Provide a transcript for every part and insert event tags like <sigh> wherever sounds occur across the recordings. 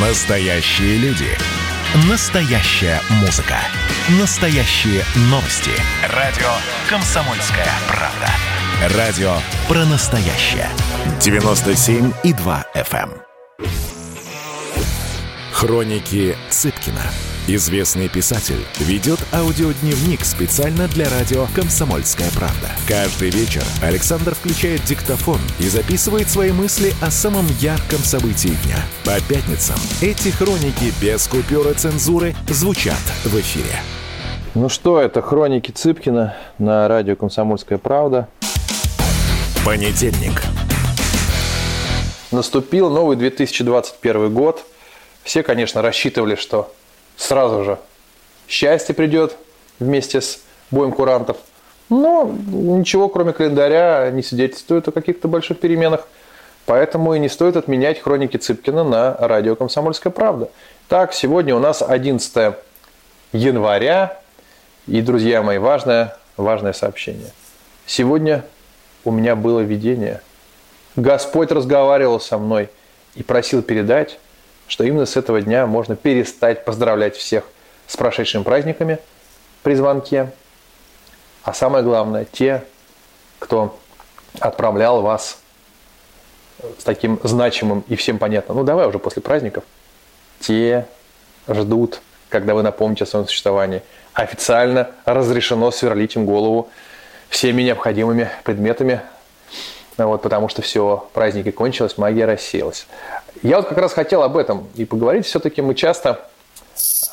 Настоящие люди. Настоящая музыка. Настоящие новости. Радио «Комсомольская правда». Радио про настоящее. 97,2 FM. эм. Хроники Цыпкина. Известный писатель ведет аудиодневник специально для радио «Комсомольская правда». Каждый вечер Александр включает диктофон и записывает свои мысли о самом ярком событии дня. По пятницам эти хроники без купюра цензуры звучат в эфире. Ну что, это хроники Цыпкина на радио «Комсомольская правда». Понедельник. Наступил новый 2021 год. Все, конечно, рассчитывали, что сразу же счастье придет вместе с боем курантов. Но ничего, кроме календаря, не свидетельствует о каких-то больших переменах. Поэтому и не стоит отменять хроники Цыпкина на радио «Комсомольская правда». Так, сегодня у нас 11 января. И, друзья мои, важное, важное сообщение. Сегодня у меня было видение. Господь разговаривал со мной и просил передать, что именно с этого дня можно перестать поздравлять всех с прошедшими праздниками при звонке. А самое главное, те, кто отправлял вас с таким значимым и всем понятно, ну давай уже после праздников, те ждут, когда вы напомните о своем существовании. Официально разрешено сверлить им голову всеми необходимыми предметами, вот, потому что все, праздники кончились, магия рассеялась. Я вот как раз хотел об этом и поговорить. Все-таки мы часто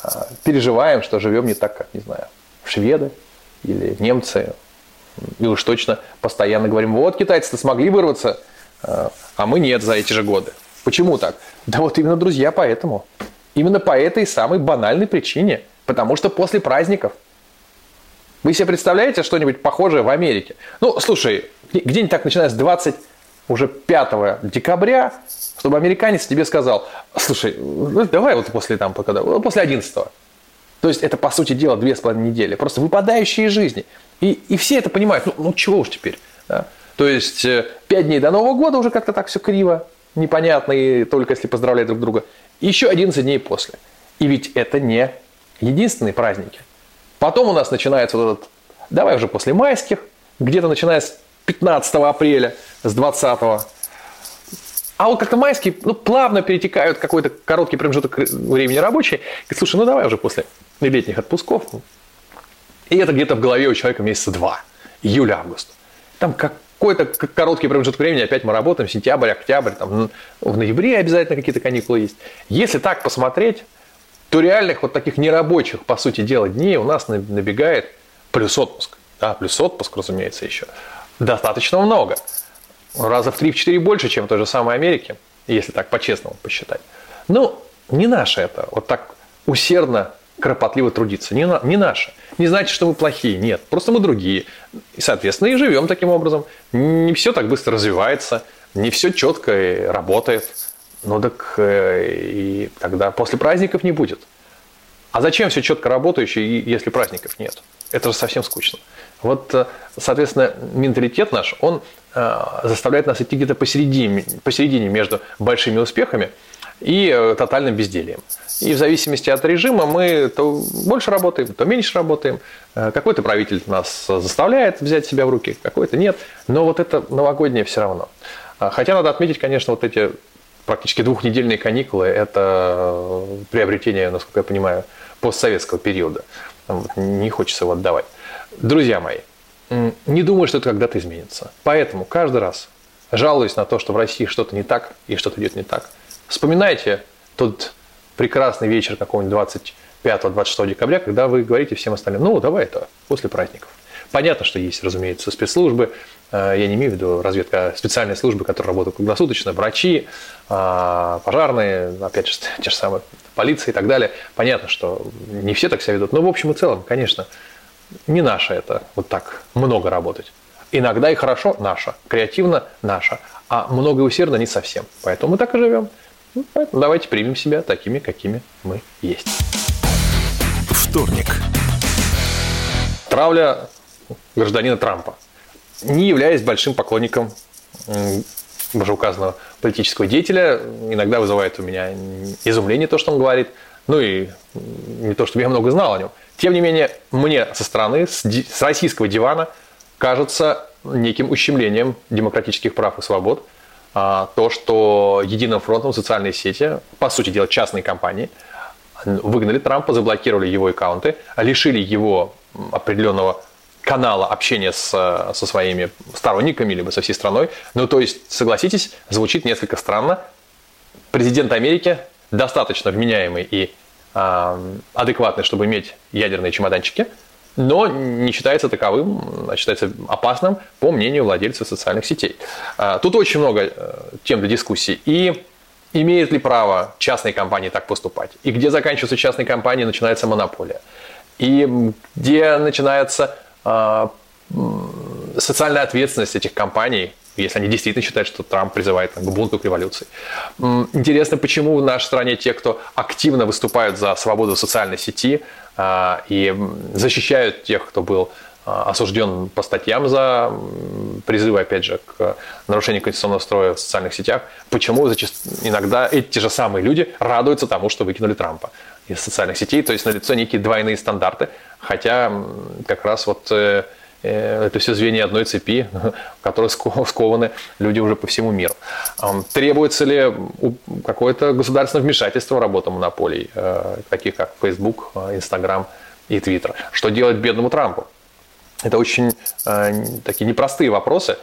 а, переживаем, что живем не так, как, не знаю, шведы или немцы. И уж точно постоянно говорим, вот китайцы-то смогли вырваться, а, а мы нет за эти же годы. Почему так? Да вот именно, друзья, поэтому. Именно по этой самой банальной причине. Потому что после праздников. Вы себе представляете что-нибудь похожее в Америке? Ну, слушай, где-нибудь так начиная с 20 уже 5 декабря, чтобы американец тебе сказал, слушай, ну, давай вот после, там, когда, после 11 То есть это, по сути дела, две с половиной недели. Просто выпадающие из жизни. И, и все это понимают. Ну, ну чего уж теперь. Да? То есть э, пять дней до Нового года уже как-то так все криво, непонятно, и только если поздравлять друг друга. Еще 11 дней после. И ведь это не единственные праздники. Потом у нас начинается вот этот, давай уже после майских, где-то начиная с 15 апреля, с 20 а вот как-то майские, ну, плавно перетекают какой-то короткий промежуток времени рабочий. Говорит, слушай, ну давай уже после летних отпусков. И это где-то в голове у человека месяца два. Июль-август. Там какой-то короткий промежуток времени, опять мы работаем, сентябрь, октябрь, там, в ноябре обязательно какие-то каникулы есть. Если так посмотреть, то реальных вот таких нерабочих, по сути дела, дней у нас набегает плюс отпуск. Да, плюс отпуск, разумеется, еще достаточно много. Раза в 3-4 больше, чем в той же самой Америке, если так по-честному посчитать. Ну, не наше это, вот так усердно, кропотливо трудиться. Не, на, не наше. Не значит, что мы плохие. Нет, просто мы другие. И, соответственно, и живем таким образом. Не все так быстро развивается, не все четко работает. Ну так э, и тогда после праздников не будет. А зачем все четко работающее, если праздников нет? Это же совсем скучно. Вот, э, соответственно, менталитет наш, он э, заставляет нас идти где-то посередине, посередине между большими успехами и тотальным бездельем. И в зависимости от режима мы то больше работаем, то меньше работаем. Какой-то правитель нас заставляет взять себя в руки, какой-то нет. Но вот это новогоднее все равно. Хотя надо отметить, конечно, вот эти практически двухнедельные каникулы – это приобретение, насколько я понимаю, постсоветского периода. Не хочется его отдавать. Друзья мои, не думаю, что это когда-то изменится. Поэтому каждый раз, жалуясь на то, что в России что-то не так и что-то идет не так, вспоминайте тот прекрасный вечер какого-нибудь 25-26 декабря, когда вы говорите всем остальным, ну, давай это после праздников. Понятно, что есть, разумеется, спецслужбы, э, я не имею в виду разведка, а специальные службы, которые работают круглосуточно, врачи, а, пожарные, опять же, <laughs> те же самые полиция и так далее. Понятно, что не все так себя ведут, но в общем и целом, конечно, не наше это вот так много работать. Иногда и хорошо наше, креативно наше, а много и усердно не совсем. Поэтому мы так и живем. Ну, поэтому давайте примем себя такими, какими мы есть. Вторник. Травля гражданина Трампа. Не являясь большим поклонником вышеуказанного политического деятеля иногда вызывает у меня изумление то, что он говорит. Ну и не то, чтобы я много знал о нем. Тем не менее, мне со стороны, с, российского дивана, кажется неким ущемлением демократических прав и свобод а, то, что единым фронтом социальные сети, по сути дела частные компании, выгнали Трампа, заблокировали его аккаунты, лишили его определенного канала общения с, со своими сторонниками, либо со всей страной. Ну, то есть, согласитесь, звучит несколько странно. Президент Америки достаточно вменяемый и э, адекватный, чтобы иметь ядерные чемоданчики, но не считается таковым, а считается опасным, по мнению владельцев социальных сетей. Э, тут очень много э, тем для дискуссии. И имеет ли право частные компании так поступать? И где заканчивается частные компании, начинается монополия? И где начинается социальная ответственность этих компаний, если они действительно считают, что Трамп призывает к бунту, к революции. Интересно, почему в нашей стране те, кто активно выступают за свободу социальной сети а, и защищают тех, кто был а, осужден по статьям за призывы, опять же, к нарушению конституционного строя в социальных сетях, почему иногда эти же самые люди радуются тому, что выкинули Трампа из социальных сетей, то есть налицо некие двойные стандарты, хотя как раз вот э, э, это все звенья одной цепи, <laughs> в которой скованы люди уже по всему миру. Требуется ли какое-то государственное вмешательство в работу монополий, э, таких как Facebook, Instagram и Twitter? Что делать бедному Трампу? Это очень такие непростые вопросы.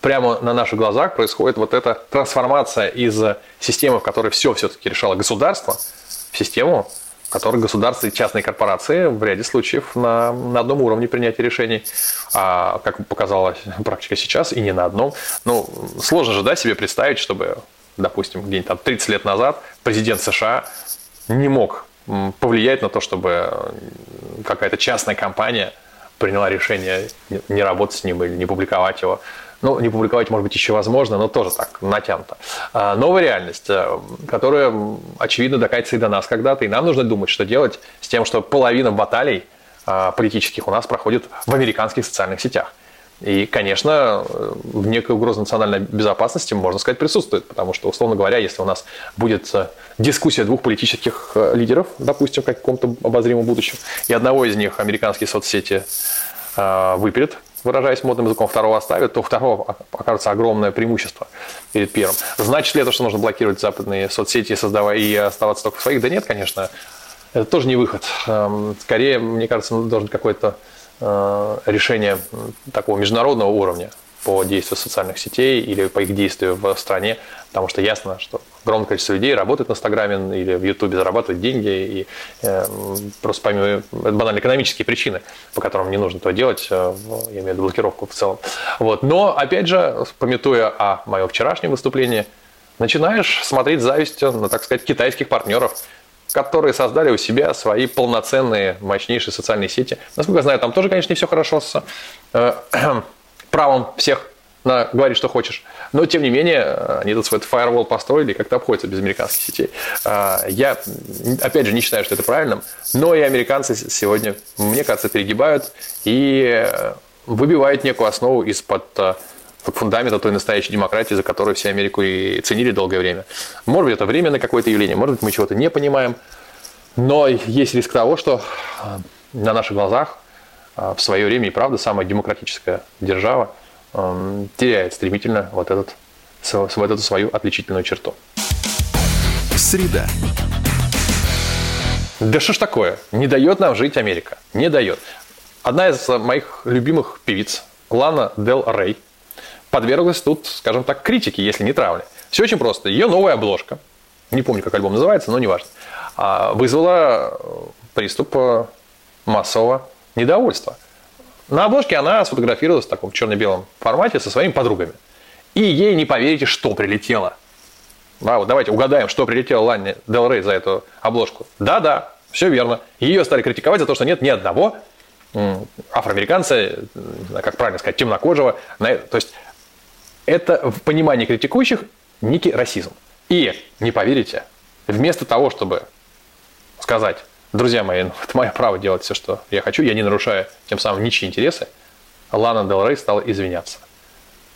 Прямо на наших глазах происходит вот эта трансформация из системы, в которой все все-таки решало государство, систему, в которой государство и частные корпорации в ряде случаев на, на одном уровне принятия решений, а как показала практика сейчас, и не на одном. Ну, сложно же да, себе представить, чтобы, допустим, где-нибудь там 30 лет назад президент США не мог повлиять на то, чтобы какая-то частная компания приняла решение не работать с ним или не публиковать его. Ну, не публиковать, может быть, еще возможно, но тоже так, натянуто. А, новая реальность, э, которая, очевидно, докатится и до нас когда-то, и нам нужно думать, что делать с тем, что половина баталий а, политических у нас проходит в американских социальных сетях. И, конечно, в некой угроза национальной безопасности, можно сказать, присутствует, потому что, условно говоря, если у нас будет э, дискуссия двух политических э, лидеров, допустим, в каком-то обозримом будущем, и одного из них американские соцсети выпилят, выражаясь модным языком, второго оставят, то у второго окажется огромное преимущество перед первым. Значит ли это, что нужно блокировать западные соцсети, создавая и оставаться только в своих? Да нет, конечно. Это тоже не выход. Эм, скорее, мне кажется, должен какое-то э, решение такого международного уровня по действию социальных сетей или по их действию в стране, потому что ясно, что огромное количество людей работает на Инстаграме или в Ютубе, зарабатывают деньги, и э, просто помимо, это банально экономические причины, по которым не нужно этого делать, э, я имею в виду блокировку в целом. Вот. Но, опять же, пометуя о моем вчерашнем выступлении, начинаешь смотреть завистью на, так сказать, китайских партнеров, которые создали у себя свои полноценные, мощнейшие социальные сети. Насколько я знаю, там тоже, конечно, не все хорошо с э, <clears throat> правом всех на говорить, что хочешь. Но, тем не менее, они тут свой firewall построили и как-то обходятся без американских сетей. А, я, опять же, не считаю, что это правильным, но и американцы сегодня, мне кажется, перегибают и выбивают некую основу из-под э, фундамента той настоящей демократии, за которую все Америку и ценили долгое время. Может быть, это временное какое-то явление, может быть, мы чего-то не понимаем, но есть риск того, что э, на наших глазах э, в свое время и правда самая демократическая держава теряет стремительно вот, этот, вот эту свою отличительную черту. Среда. Да что ж такое? Не дает нам жить Америка. Не дает. Одна из моих любимых певиц, Лана Дел Рей, подверглась тут, скажем так, критике, если не травле. Все очень просто. Ее новая обложка, не помню, как альбом называется, но неважно, а, вызвала приступ э, массового недовольства – на обложке она сфотографировалась в таком черно-белом формате со своими подругами. И ей не поверите, что прилетело. Да, вот давайте угадаем, что прилетело Ланне Дел Рей за эту обложку. Да-да, все верно. Ее стали критиковать за то, что нет ни одного афроамериканца, как правильно сказать, темнокожего. То есть это в понимании критикующих некий расизм. И, не поверите, вместо того, чтобы сказать, Друзья мои, ну, <laughs> это мое право делать все, что я хочу, я не нарушаю тем самым ничьи интересы. Лана Дел Рей стала извиняться.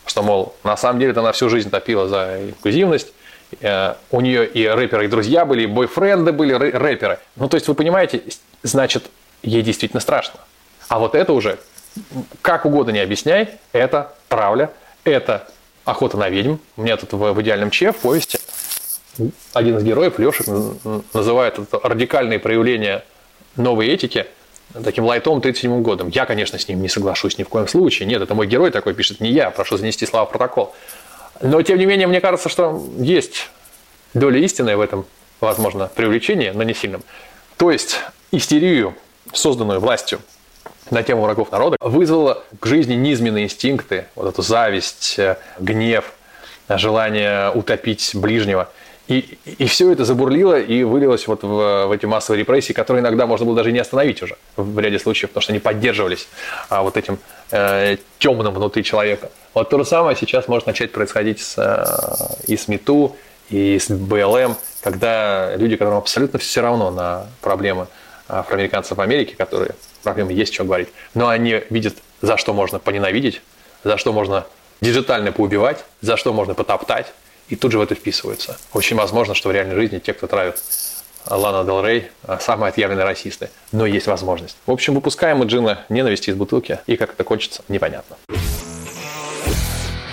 что, мол, на самом деле она всю жизнь топила за инклюзивность, э, у нее и рэперы, и друзья были, и бойфренды были рэперы. Ну, то есть, вы понимаете, значит, ей действительно страшно. А вот это уже, как угодно не объясняй, это травля, это охота на ведьм. У меня тут в, в идеальном че в повести один из героев, Лешек, называет это радикальные проявления новой этики таким лайтом 37 годом. Я, конечно, с ним не соглашусь ни в коем случае. Нет, это мой герой такой пишет, не я. Прошу занести слова в протокол. Но, тем не менее, мне кажется, что есть доля истины в этом, возможно, привлечении, но не сильном. То есть истерию, созданную властью на тему врагов народа, вызвала к жизни низменные инстинкты, вот эту зависть, э, гнев, желание утопить ближнего – и, и все это забурлило и вылилось вот в, в эти массовые репрессии, которые иногда можно было даже не остановить уже в ряде случаев, потому что они поддерживались а, вот этим э, темным внутри человека. Вот то же самое сейчас может начать происходить с, э, и с МИТУ, и с БЛМ, когда люди, которым абсолютно все равно на проблемы афроамериканцев в Америке, которые проблемы есть, что говорить, но они видят, за что можно поненавидеть, за что можно диджитально поубивать, за что можно потоптать, и тут же в это вписываются. Очень возможно, что в реальной жизни те, кто травит Лана Дел Рей, а, самые отъявленные расисты. Но есть возможность. В общем, выпускаем мы Джина ненависти из бутылки, и как это кончится, непонятно.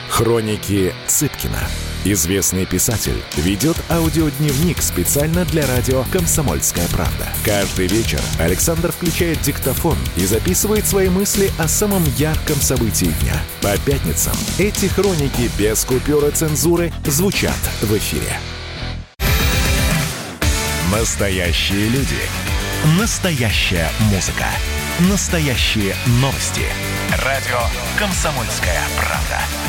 Хроники Цыпкина. Известный писатель ведет аудиодневник специально для радио «Комсомольская правда». Каждый вечер Александр включает диктофон и записывает свои мысли о самом ярком событии дня. По пятницам эти хроники без купюры цензуры звучат в эфире. Настоящие люди. Настоящая музыка. Настоящие новости. Радио «Комсомольская правда».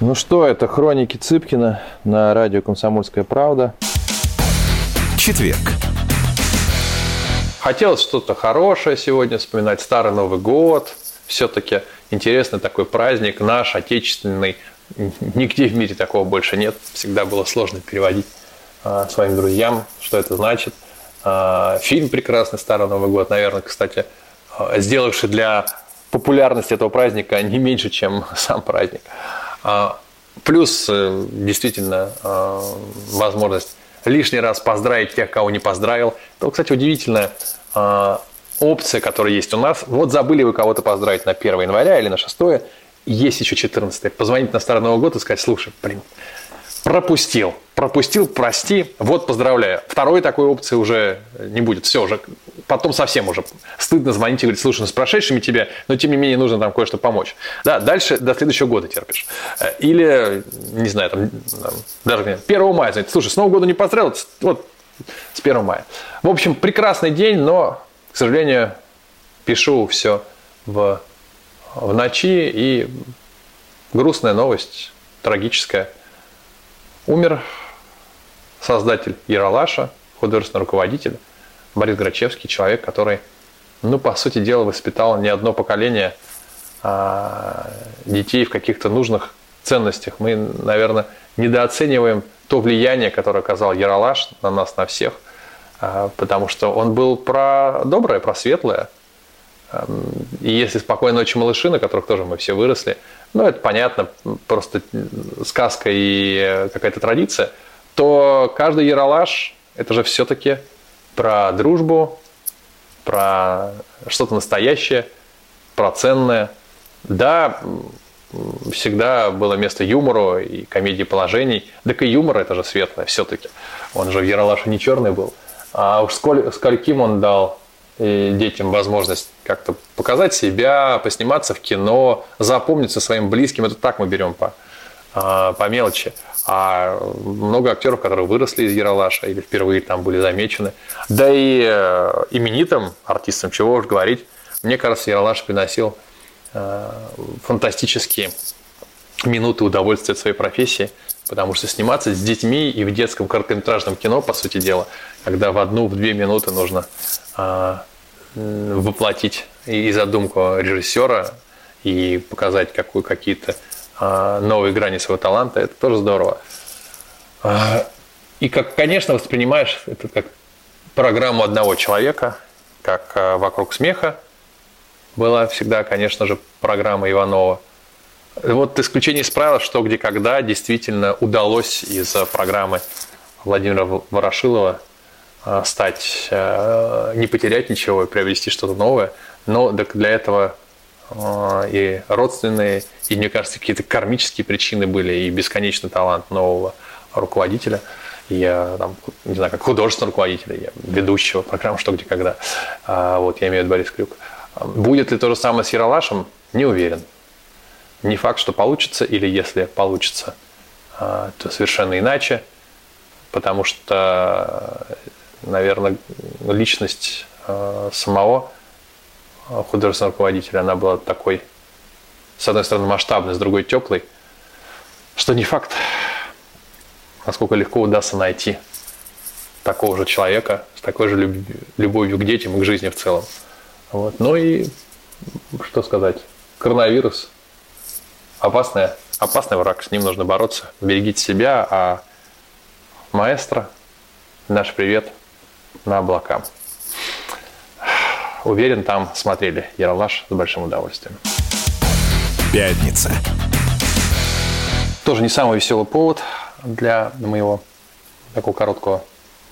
Ну что, это хроники Цыпкина на радио «Комсомольская правда». Четверг. Хотелось что-то хорошее сегодня вспоминать, Старый Новый год. Все-таки интересный такой праздник, наш, отечественный. Нигде в мире такого больше нет. Всегда было сложно переводить а, своим друзьям, что это значит. А, фильм прекрасный «Старый Новый год», наверное, кстати, а, сделавший для популярности этого праздника не меньше, чем <laughs> сам праздник. Плюс э, действительно а, возможность лишний раз поздравить тех, кого не поздравил. То, кстати, удивительная а, опция, которая есть у нас. Вот забыли вы кого-то поздравить на 1 января или на 6, есть еще 14. Позвонить на Старый Новый год и сказать, слушай, блин, пропустил. Пропустил, прости, вот поздравляю. Второй такой опции уже не будет. Все, уже потом совсем уже стыдно звонить и говорить, слушай, ну с прошедшими тебе, но тем не менее нужно там кое-что помочь. Да, дальше до следующего года терпишь. Э, или, не знаю, там, даже 1 мая, знаете, слушай, с Нового года не поздравил, вот с 1 мая. В общем, прекрасный день, но, к сожалению, пишу все в, в ночи, и грустная новость, трагическая – Умер создатель Яралаша, художественный руководитель Борис Грачевский, человек, который, ну, по сути дела, воспитал не одно поколение а, детей в каких-то нужных ценностях. Мы, наверное, недооцениваем то влияние, которое оказал Яралаш на нас, на всех, а, потому что он был про доброе, про светлое. И если «Спокойной ночи, малыши», на которых тоже мы все выросли – ну, это понятно, просто сказка и э, какая-то традиция, то каждый яролаж – это же все-таки про дружбу, про что-то настоящее, про ценное. Да, всегда было место юмору и комедии положений. Так и юмор это же светлое все-таки. Он же в Яралаше не черный был. А уж сколь, скольким он дал и детям возможность как-то показать себя, посниматься в кино, запомниться своим близким. Это так мы берем по, а, по мелочи. А много актеров, которые выросли из Яралаша или впервые там были замечены. Да и э, именитым артистам, чего уж говорить, мне кажется, Яралаш приносил э, фантастические минуты удовольствия от своей профессии. Потому что сниматься с детьми и в детском короткометражном кино, по сути дела, когда в одну, в две минуты нужно а, воплотить и задумку режиссера, и показать какую, какие-то новые грани своего таланта, это тоже здорово. А, и, как, конечно, воспринимаешь это как программу одного человека, как а, «Вокруг смеха» была всегда, конечно же, программа Иванова. Вот исключение из правил, что где когда действительно удалось из программы Владимира Ворошилова стать, не потерять ничего и приобрести что-то новое. Но для этого и родственные, и, мне кажется, какие-то кармические причины были, и бесконечный талант нового руководителя, я там, не знаю, как художественного руководителя, я ведущего программы «Что, где, когда». А, вот, я имею в виду Борис Крюк. Будет ли то же самое с Яралашем? Не уверен. Не факт, что получится, или если получится, а, то совершенно иначе, потому что, наверное, личность а, самого художественного руководителя, она была такой, с одной стороны, масштабной, с другой теплой, что не факт, насколько легко удастся найти такого же человека с такой же любовью к детям и к жизни в целом. Вот. Ну и что сказать, коронавирус опасный, опасный враг, с ним нужно бороться. Берегите себя, а маэстро, наш привет на облака. Уверен, там смотрели Яралаш с большим удовольствием. Пятница. Тоже не самый веселый повод для моего такого короткого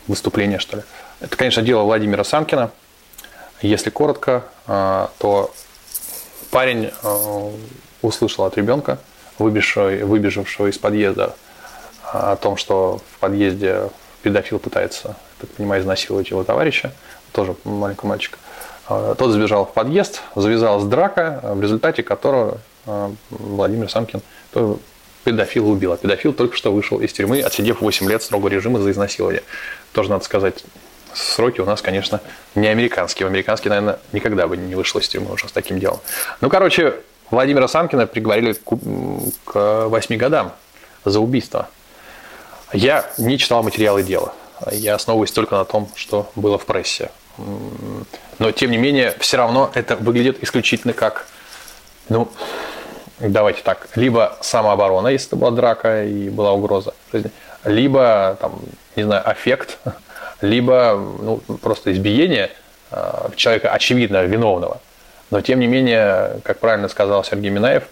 выступления, что ли. Это, конечно, дело Владимира Санкина. Если коротко, а, то парень а, услышал от ребенка, выбежавшего, выбежавшего из подъезда, а, о том, что в подъезде педофил пытается, так понимаю, изнасиловать его товарища, тоже маленького мальчика. Тот забежал в подъезд, завязалась драка, в результате которого Владимир Санкин педофила убил. А педофил только что вышел из тюрьмы, отсидев 8 лет строгого режима за изнасилование. Тоже надо сказать, сроки у нас, конечно, не американские. В американские, наверное, никогда бы не вышел из тюрьмы уже с таким делом. Ну, короче, Владимира Санкина приговорили к 8 годам за убийство. Я не читал материалы дела. Я основываюсь только на том, что было в прессе. Но, тем не менее, все равно это выглядит исключительно как ну, давайте так, либо самооборона, если это была драка и была угроза жизни, либо, там, не знаю, аффект, <laughs> либо ну, просто избиение э, человека очевидно виновного. Но тем не менее, как правильно сказал Сергей Минаев,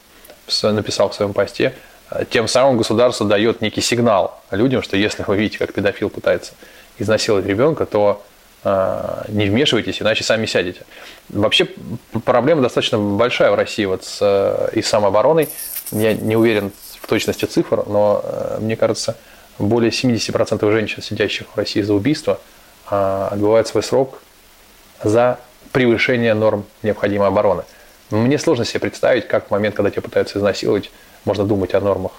написал в своем посте, э, тем самым государство дает некий сигнал людям, что если вы видите, как педофил пытается изнасиловать ребенка, то а, не вмешивайтесь, иначе сами сядете. Вообще проблема достаточно большая в России вот с, э, и самообороной. Я не уверен в точности цифр, но э, мне кажется, более 70% женщин, сидящих в России за убийство, отбывают свой срок за превышение норм необходимой обороны. Мне сложно себе представить, как в момент, когда тебя пытаются изнасиловать, можно думать о нормах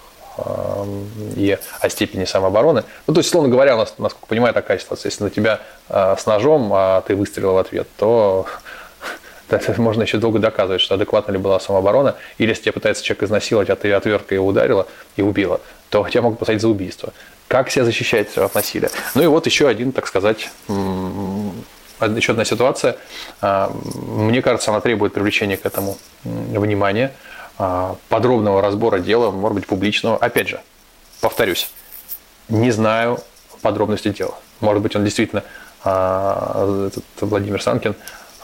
и о степени самообороны. Ну, то есть, словно говоря, у нас, насколько понимаю, такая ситуация. Если на тебя а, с ножом, а ты выстрелил в ответ, то <laughs> <laughs> можно еще долго доказывать, что адекватна ли была самооборона, или если тебя пытается человек изнасиловать, а ты отверткой его ударила и убила, то тебя могут посадить за убийство. Как себя защищать от насилия? Ну и вот еще один, так сказать, еще одна ситуация. А, мне кажется, она требует привлечения к этому внимания. А, подробного разбора дела, может быть, публичного. Опять же, повторюсь, не знаю подробности дела. Может быть, он действительно, а, этот Владимир Санкин,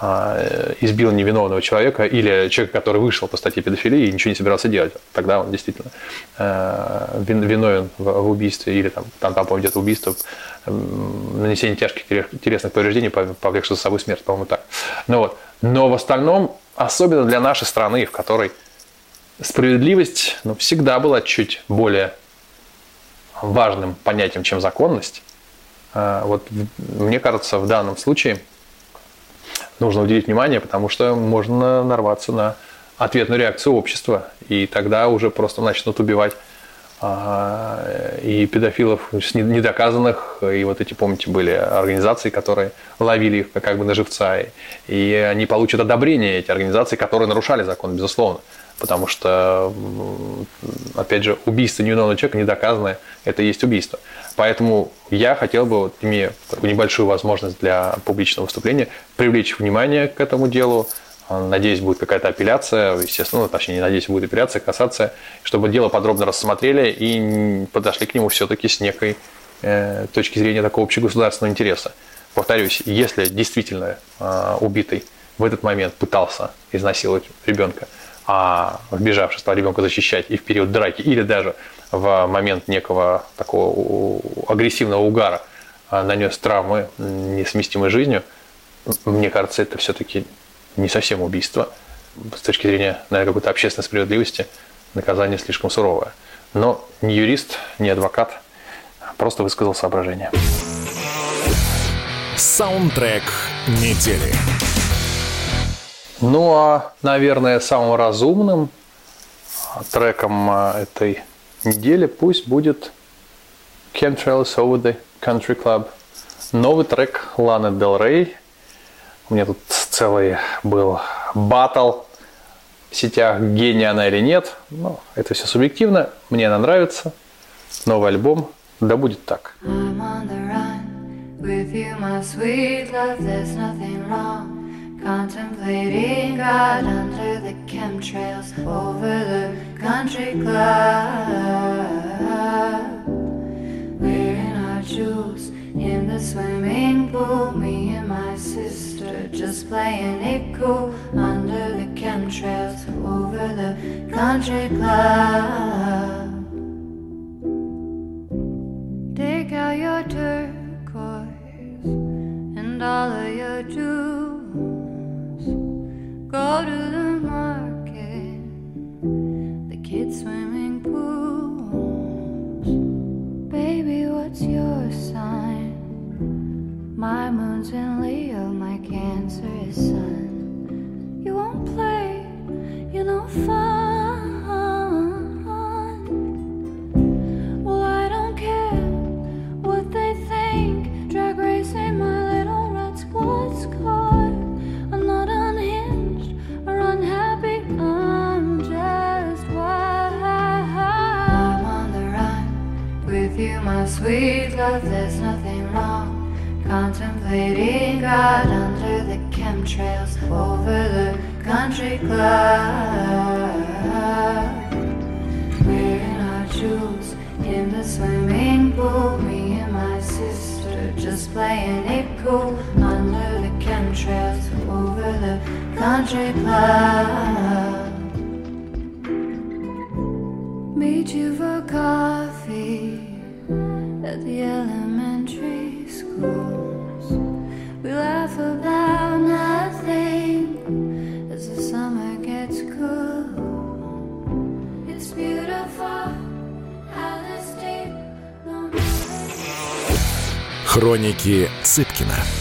а, избил невиновного человека или человека, который вышел по статье педофилии и ничего не собирался делать. Тогда он действительно виновен в убийстве или там, там, там где-то убийство, нанесение тяжких телесных повреждений, повлекших за собой смерть, по-моему, так. Ну, вот. Но в остальном, особенно для нашей страны, в которой справедливость ну, всегда была чуть более важным понятием, чем законность. А, вот мне кажется, в данном случае нужно уделить внимание, потому что можно нарваться на ответную реакцию общества, и тогда уже просто начнут убивать а, и педофилов недоказанных, и вот эти, помните, были организации, которые ловили их как бы на живца, и они получат одобрение, эти организации, которые нарушали закон, безусловно. Потому что, опять же, убийство невиновного человека недоказанное, это и есть убийство. Поэтому я хотел бы, вот, имея такую небольшую возможность для публичного выступления, привлечь внимание к этому делу, Надеюсь, будет какая-то апелляция, естественно, ну, точнее, не надеюсь, будет апелляция, касация, чтобы дело подробно рассмотрели и подошли к нему все-таки с некой э, точки зрения такого общегосударственного интереса. Повторюсь, если действительно э, убитый в этот момент пытался изнасиловать ребенка, а вбежавший ребенка защищать и в период драки, или даже в момент некого такого агрессивного угара а, нанес травмы, несовместимой жизнью, мне кажется, это все-таки не совсем убийство. С точки зрения, наверное, какой-то общественной справедливости наказание слишком суровое. Но ни юрист, ни адвокат просто высказал соображение. Саундтрек недели. Ну а, наверное, самым разумным треком а, этой недели пусть будет Chemtrails Over the Country Club. Новый трек Ланы Del Rey. У меня тут целый был батл в сетях, гения она или нет. Но это все субъективно. Мне она нравится. Новый альбом. Да будет так. Contemplating God under the chemtrails over the country club. We're our jewels in the swimming pool, me and my sister just playing it cool under the chemtrails over the country club. Go to the market, the kids swimming pools. Baby, what's your sign? My moon's in Leo, my Cancer is Sun. You won't play, you know fun. country club. Meet you for coffee at the elementary schools. We laugh about nothing as the summer gets cool. It's beautiful how this deep no Хроники Цыпкина.